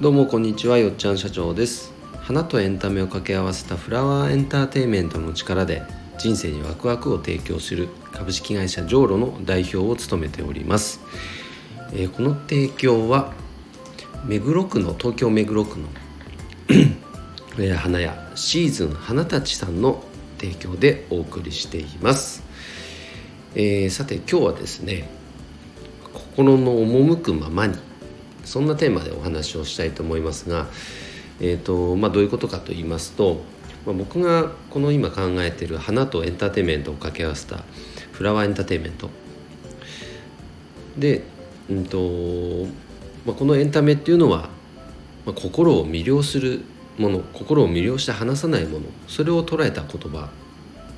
どうもこんにちはよっちゃん社長です。花とエンタメを掛け合わせたフラワーエンターテインメントの力で人生にワクワクを提供する株式会社ジョーロの代表を務めております、えー、この提供は目黒区の東京目黒区の花屋シーズン花たちさんの提供でお送りしています、えー、さて今日はですね心の赴くままにそんなテーマでお話をしたいと思いますが、えーとまあ、どういうことかと言いますと、まあ、僕がこの今考えている花とエンターテインメントを掛け合わせたフラワーエンターテインメント。で、うんとまあ、このエンタメっていうのは、まあ、心を魅了するもの心を魅了して離さないものそれを捉えた言葉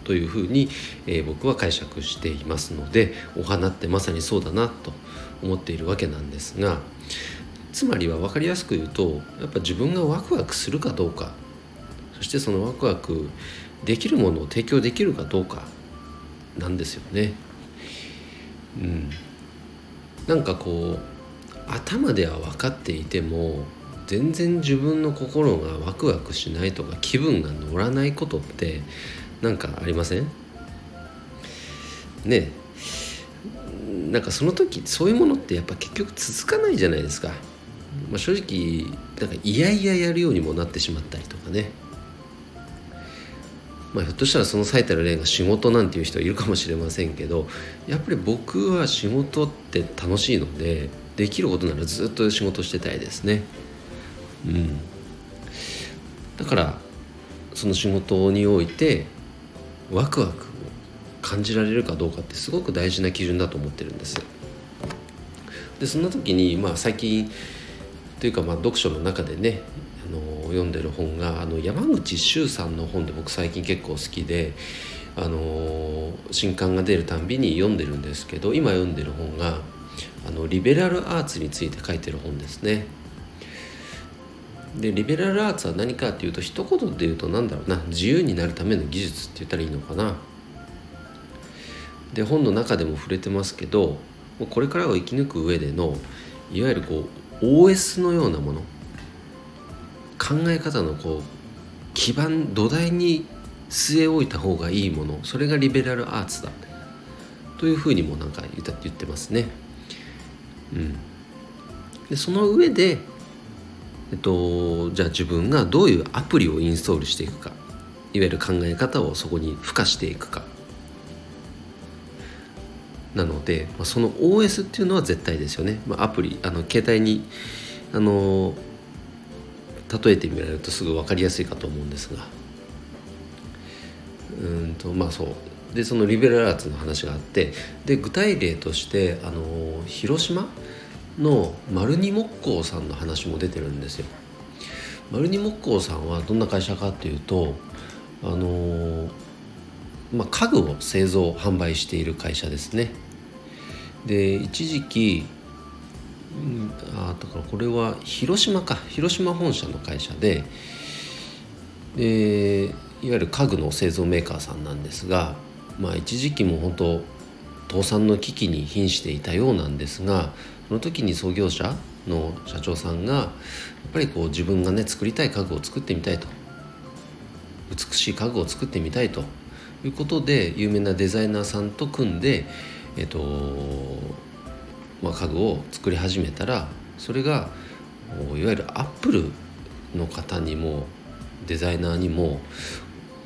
というふうに、えー、僕は解釈していますのでお花ってまさにそうだなと思っているわけなんですがつまりは分かりやすく言うとやっぱ自分がワクワクするかどうか。そしてそのワクワクできるものを提供できるかどうか。なんですよね。うん、なんかこう頭では分かっていても全然自分の心がワクワクしないとか気分が乗らないことって何かありません？ねなんかその時そういうものってやっぱ結局続かないじゃないですか、まあ、正直なんかいやいややるようにもなってしまったりとかねまあ、ひょっとしたらその最たる例が仕事なんていう人いるかもしれませんけどやっぱり僕は仕事って楽しいのでできることならずっと仕事してたいですね。うん、だからその仕事においてワクワクを感じられるかどうかってすごく大事な基準だと思ってるんです。でそんな時に、まあ、最近というかまあ読書の中でねあの読んでる本があの山口周さんの本で僕最近結構好きであの新刊が出るたんびに読んでるんですけど今読んでる本があのリベラルアーツについて書いてる本ですね。でリベラルアーツは何かっていうと一言で言うと何だろうな自由になるための技術って言ったらいいのかな。で本の中でも触れてますけどこれからを生き抜く上でのいわゆるこう OS のようなもの考え方のこう基盤土台に据え置いた方がいいものそれがリベラルアーツだというふうにもなんか言ってますね。うん、でその上で、えっと、じゃあ自分がどういうアプリをインストールしていくかいわゆる考え方をそこに付加していくかなので、まあ、その OS っていうのは絶対ですよね、まあ、アプリあの携帯にあの例えてみられるとすぐ分かりやすいかと思うんですが。うんとまあそう。でそのリベラルアーツの話があってで具体例としてあの広島の丸二木工さんの話も出てるんですよ。丸二木工さんはどんな会社かっていうとあのまあ、家具を製造販売している会社ですね。で一時期あだからこれは広島か広島本社の会社ででいわゆる家具の製造メーカーさんなんですがまあ一時期も本当倒産の危機に瀕していたようなんですがその時に創業者の社長さんがやっぱりこう自分がね作りたい家具を作ってみたいと美しい家具を作ってみたいということで有名なデザイナーさんと組んで、えっとまあ、家具を作り始めたらそれがいわゆるアップルの方にもデザイナーにも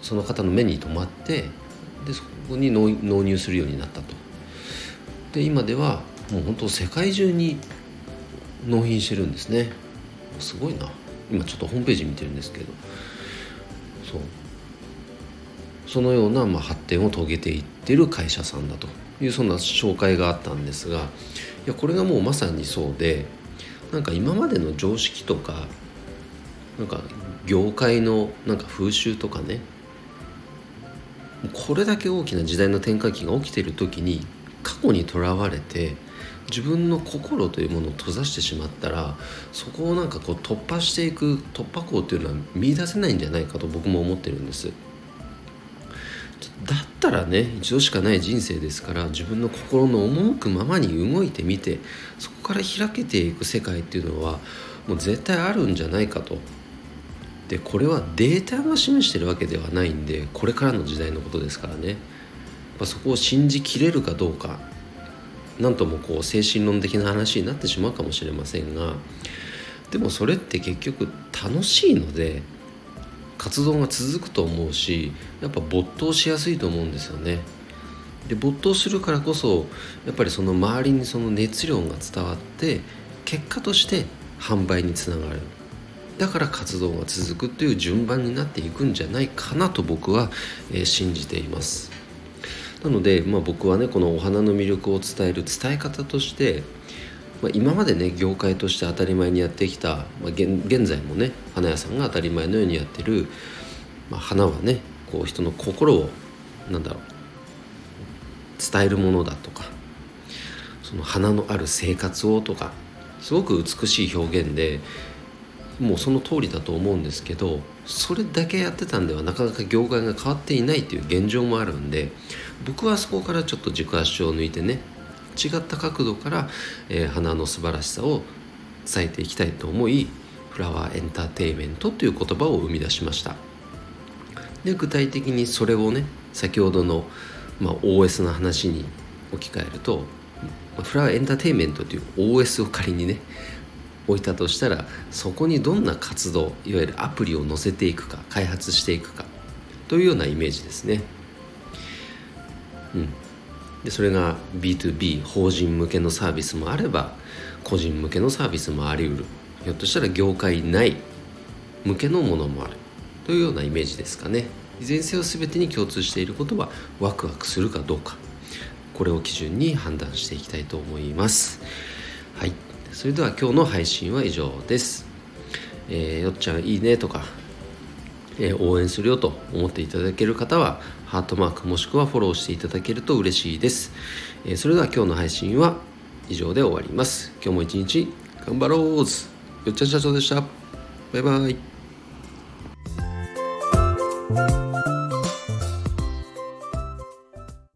その方の目に留まってでそこに納入するようになったと。で今ではもう本当世界中に納品してるんですね。すごいな。今ちょっとホームページ見てるんですけど。そう。そのようなまあ発展を遂げていってる会社さんだというそんな紹介があったんですがいやこれがもうまさにそうでなんか今までの常識とかなんか業界のなんか風習とかねこれだけ大きな時代の転換期が起きてる時に過去にとらわれて自分の心というものを閉ざしてしまったらそこをなんかこう突破していく突破口というのは見出せないんじゃないかと僕も思ってるんです。だったらね一度しかない人生ですから自分の心の赴くままに動いてみてそこから開けていく世界っていうのはもう絶対あるんじゃないかと。でこれはデータが示してるわけではないんでこれからの時代のことですからね。まあそこを信じきれるかどうか。何ともこう精神論的な話になってしまうかもしれませんがでもそれって結局楽しいので活動が続くと思うしやっぱ没頭しやすいと思うんですよね。で没頭するからこそやっぱりその周りにその熱量が伝わって結果として販売につながるだから活動が続くという順番になっていくんじゃないかなと僕は、えー、信じていますなので、まあ、僕はねこのお花の魅力を伝える伝え方として、まあ、今までね業界として当たり前にやってきた、まあ、現在もね花屋さんが当たり前のようにやってる、まあ、花はねこう人の心をなんだろう伝えるものだとかその花のある生活をとかすごく美しい表現でもうその通りだと思うんですけどそれだけやってたんではなかなか業界が変わっていないという現状もあるんで僕はそこからちょっと軸足を抜いてね違った角度から、えー、花の素晴らしさを伝えていきたいと思いフラワーエンターテイメントという言葉を生み出しましたで具体的にそれをね先ほどの、まあ、OS の話に置き換えるとフラワーエンターテイメントという OS を仮にね置いたとしたらそこにどんな活動いわゆるアプリを載せていくか開発していくかというようなイメージですね。うん、でそれが B2B 法人向けのサービスもあれば個人向けのサービスもあり得る。ひょっとしたら業界内向けのものもある。というようなイメージですかね。いずれにせよ全てに共通していることはワクワクするかどうか。これを基準に判断していきたいと思います。はい。それでは今日の配信は以上です。えー、よっちゃんいいねとか、え、応援するよと思っていただける方はハートマークもしくはフォローしていただけると嬉しいです、え、それでは今日の配信は以上で終わります。今日も一日頑張ろうずよっちゃん社長でした。バイバイ。